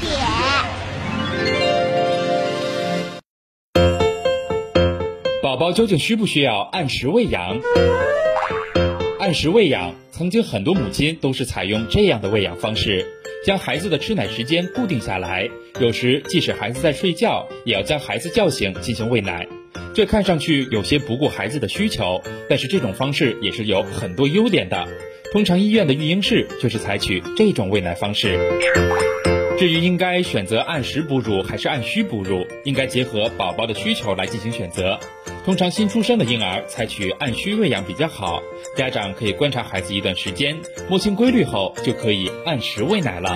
点。宝宝究竟需不需要按时喂养？按时喂养，曾经很多母亲都是采用这样的喂养方式，将孩子的吃奶时间固定下来，有时即使孩子在睡觉，也要将孩子叫醒进行喂奶。这看上去有些不顾孩子的需求，但是这种方式也是有很多优点的。通常医院的育婴室就是采取这种喂奶方式。至于应该选择按时哺乳还是按需哺乳，应该结合宝宝的需求来进行选择。通常新出生的婴儿采取按需喂养比较好，家长可以观察孩子一段时间，摸清规律后就可以按时喂奶了。